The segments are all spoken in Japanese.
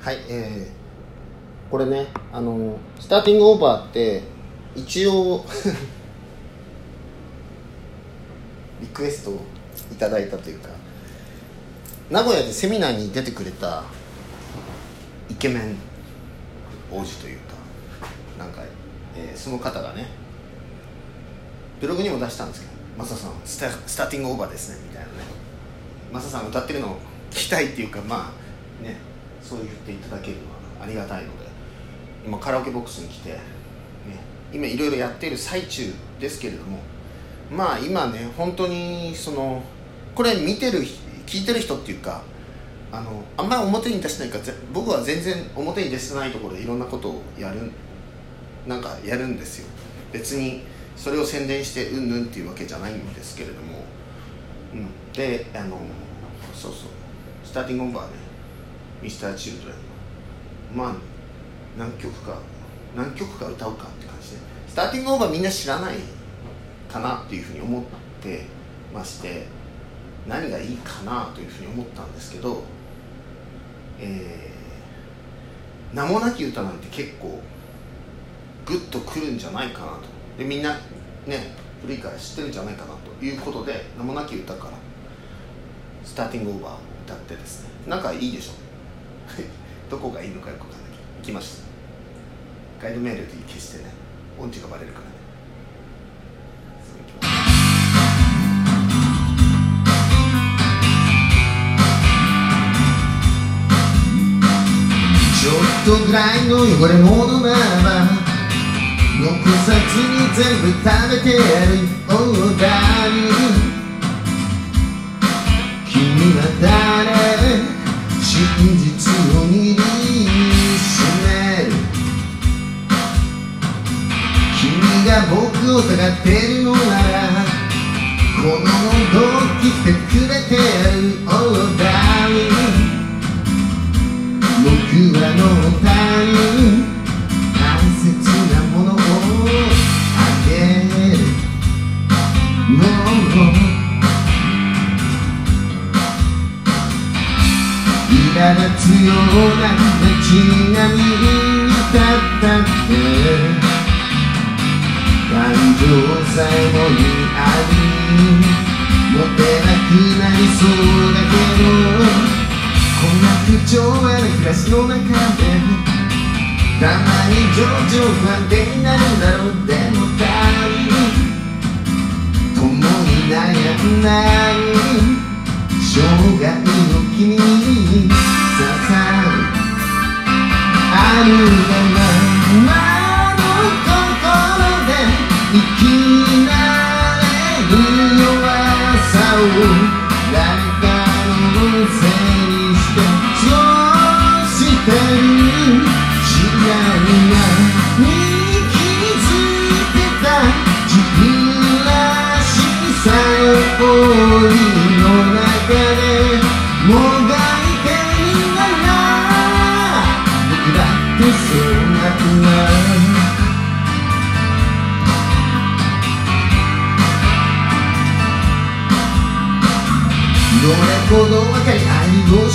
はいえー、これねあのスターティングオーバーって一応 リクエストをいただいたというか名古屋でセミナーに出てくれたイケメン王子というかなんか、えー、その方がねブログにも出したんですけど「マサさんスタスターティングオーバーですね」みたいなね。マサさん歌ってるのを聞きたいっていうかまあね。そう言っていただけるのはありがたいので今カラオケボックスに来て、ね、今いろいろやっている最中ですけれどもまあ今ね本当にそのこれ見てる聞いてる人っていうかあのあんまり表に出してないから僕は全然表に出してないところでいろんなことをやるなんかやるんですよ。別にそれを宣伝してうんぬんっていうわけじゃないんですけれども、うん、であのそうそう。スターティングオンバーねミスターチルドレン。のまあ何曲か何曲か歌うかって感じで。スターティングオーバーみんな知らないかなっていうふうに思ってまして何がいいかなというふうに思ったんですけどえー、名もなき歌なんて結構グッとくるんじゃないかなと。でみんなね古いから知ってるんじゃないかなということで名もなき歌からスターティングオーバーを歌ってですねなんかいいでしょ。どこがいいのかよくわかんない行きましたガイドメールで消してね音痴がバレるからね。ちょっとぐらいの汚れ物ならば残さずに全部食べてやる。オーダーに。真実を握りしめる。君が僕を疑ってるのならこの喉を切ってくれてやる。ような街並みに立ったって感情さえもにあり持てなくなりそうだけどこんな不調和な暮らしの中でたまに情緒不安定になるんだろうでも二人共に悩んだり生涯の君にあるままの心で生きられる弱さを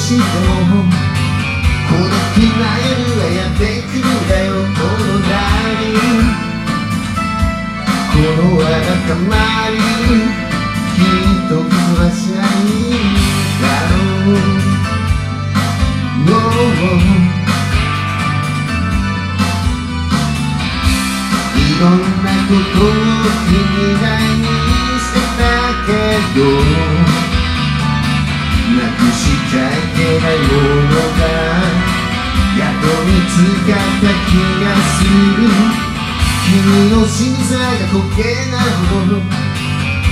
しても孤独な夜はやってくるだよ。君の心臓が溶けないほど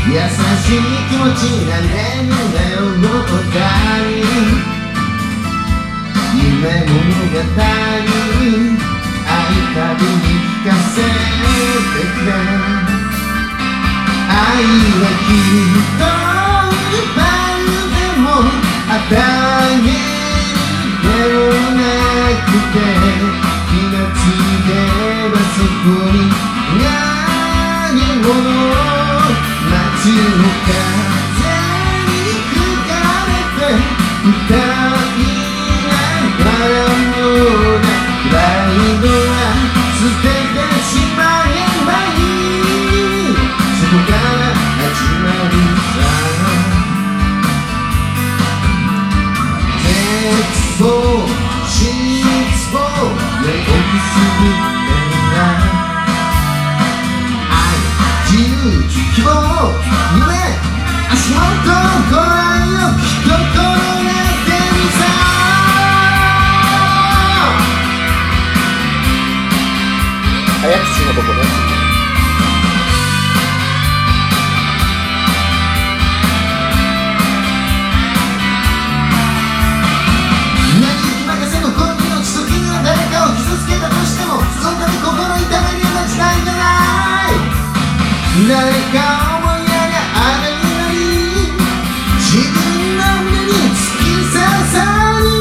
優しい気持ちになれるんだよのたに夢物語会いたびに聞かせてくれ。愛はきっと与えるでもなくて気がつけばそこ誰か思いやりあるより自分の目に突き刺さる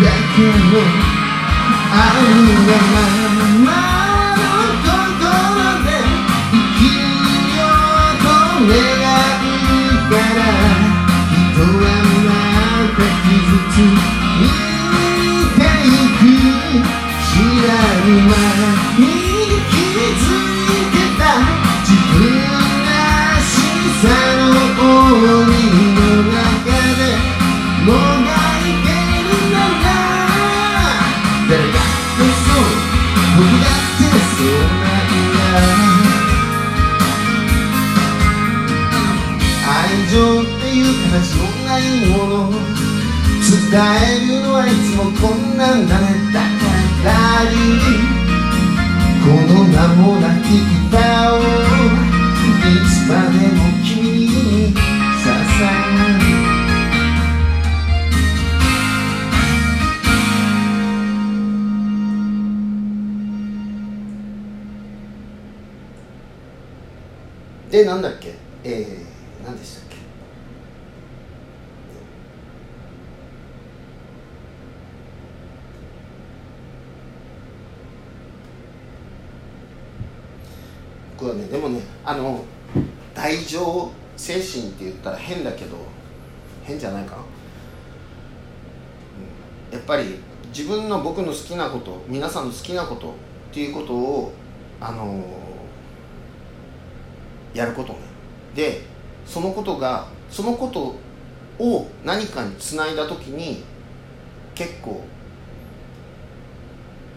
だけどあるがままの心で生きようと願うから人はまた傷つく。でなんだっけ？えー、何でしたっけ？僕はねでもねあの大乗精神って言ったら変だけど変じゃないかな、うん、やっぱり自分の僕の好きなこと皆さんの好きなことっていうことをあのやることね。でそのことがそのことを何かにつないだ時に結構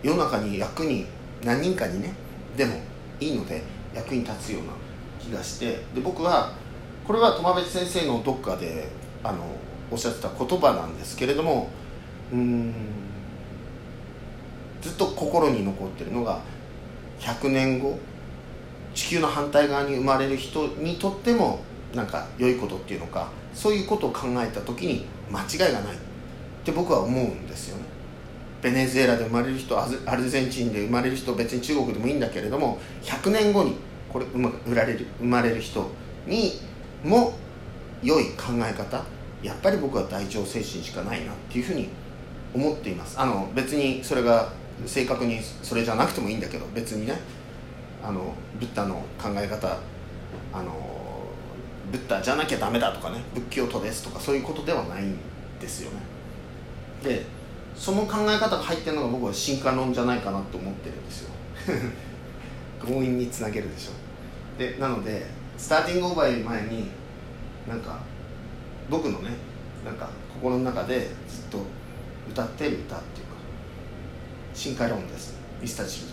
世の中に役に何人かにねでもいいので役に立つような気がしてで僕はこれは苫別先生のどっかであのおっしゃってた言葉なんですけれどもうんずっと心に残ってるのが100年後地球の反対側に生まれる人にとってもなんか良いことっていうのかそういうことを考えた時に間違いがない。って僕は思うんですよね。ベネズエラで生まれる人アルゼンチンで生まれる人別に中国でもいいんだけれども100年後にこれ生ま売られる生まれる人にも良い考え方やっぱり僕は大乗精神しかないなっていうふうに思っています。あの別にそれが正確にそれじゃなくてもいいんだけど別にね。あのブッダの考え方あのブッダじゃなきゃダメだとかね仏教徒ですとかそういうことではないんですよね。でその考え方が入ってるのが僕は進化論じゃないかなと思ってるんですよ。強引につなげるでしょ。でなのでスターティングオーバーより前になんか僕のねなんか心の中でずっと歌ってる歌っていうか進化論です。ミスターチル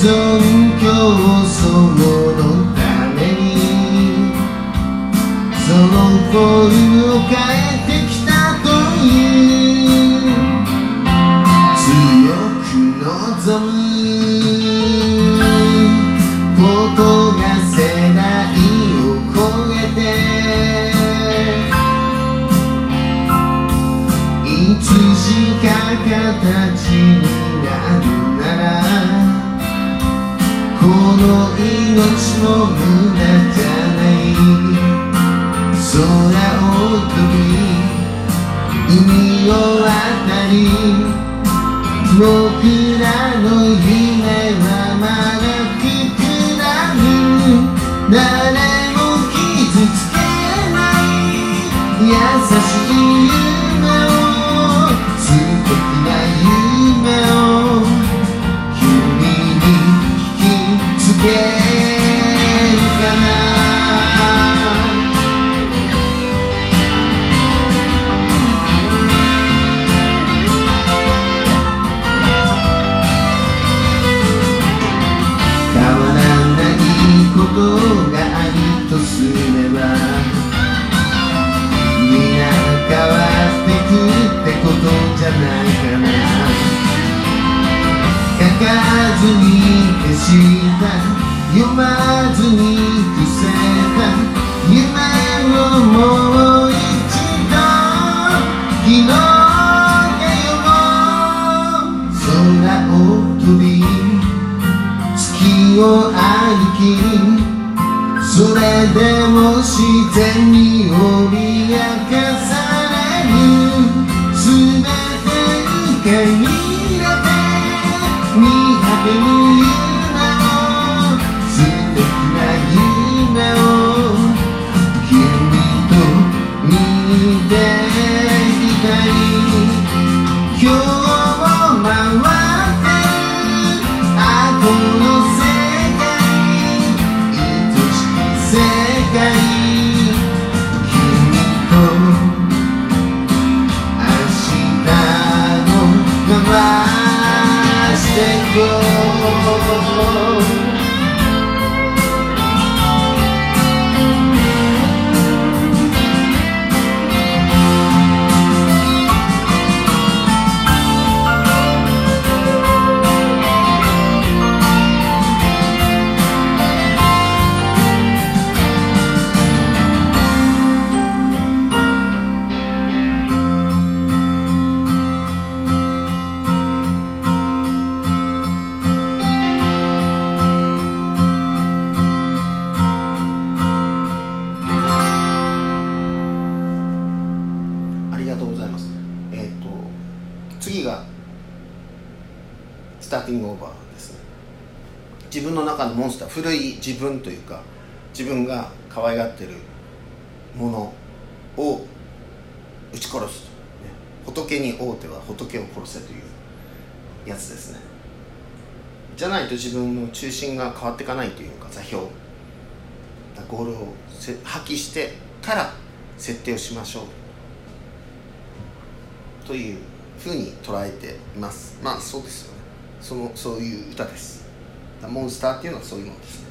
存競争のためにそのフォルムを変え命の前にり love. 次がスターティングオーバーですね。自分の中のモンスター古い自分というか自分が可愛がってるものを撃ち殺す、と、仏に王手は仏を殺せというやつですね。じゃないと自分の中心が変わっていかないというか座標。ゴールを破棄してから設定をしましょう。というふうに捉えています。まあそうですよね。そのそういう歌です。モンスターっていうのはそういうものですね。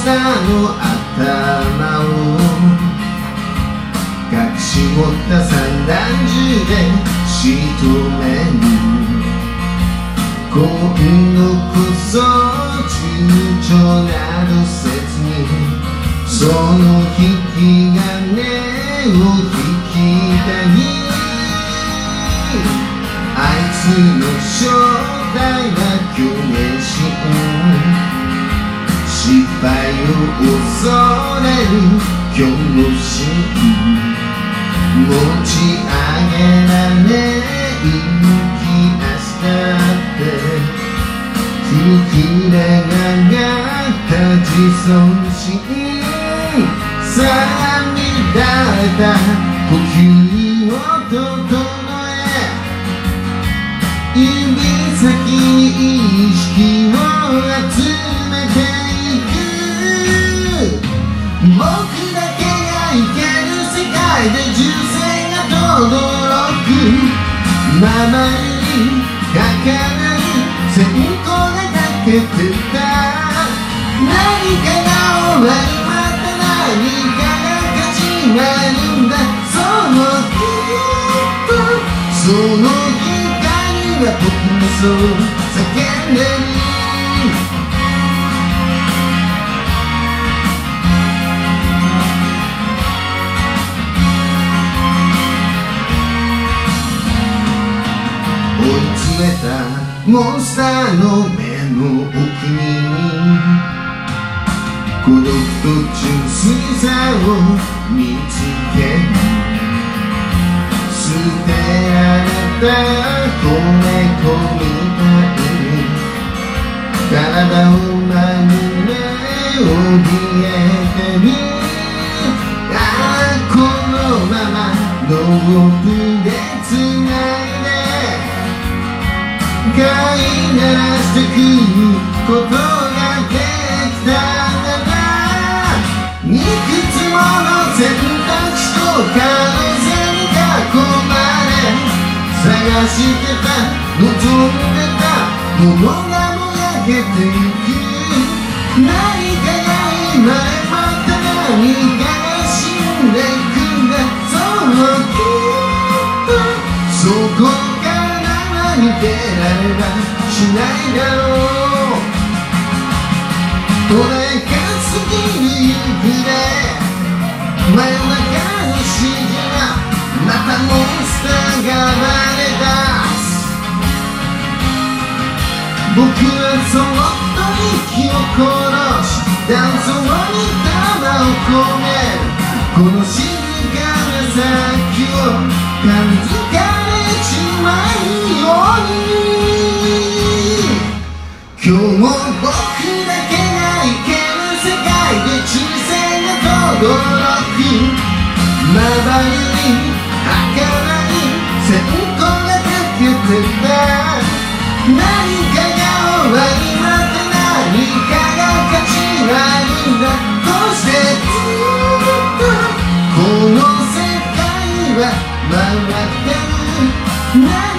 したモンスターの頭を隠し持った散弾銃で仕留める今度こそ躊躇などせずにその引き金を引きたいあいつの正体は去年し失敗を恐れる恐怖心持ち上げられ生き明日って。膨れ上がった自尊心。その光が僕のそう叫んでる追い詰めたモンスターの目の奥に孤独と純粋さを見つけ捨てられた子猫みたい。に体を守れ怯えてみ。ああこのままロープでつないで。飼いならしてくことができたならいくつもの選択肢と可してた望んでたものがもやけてゆく何かが生まれまた何かが死んでいくんだそうきっとそこから逃げられはしないだろうこれが過ぎる夕暮れ真夜中の指示がまたモンスターが生まれ出す僕はそっと息を殺し断層に玉を込めるこの静かな先を感づかれちまうように今日も僕だけが生ける世界で銃声が轟くまばゆい nothing.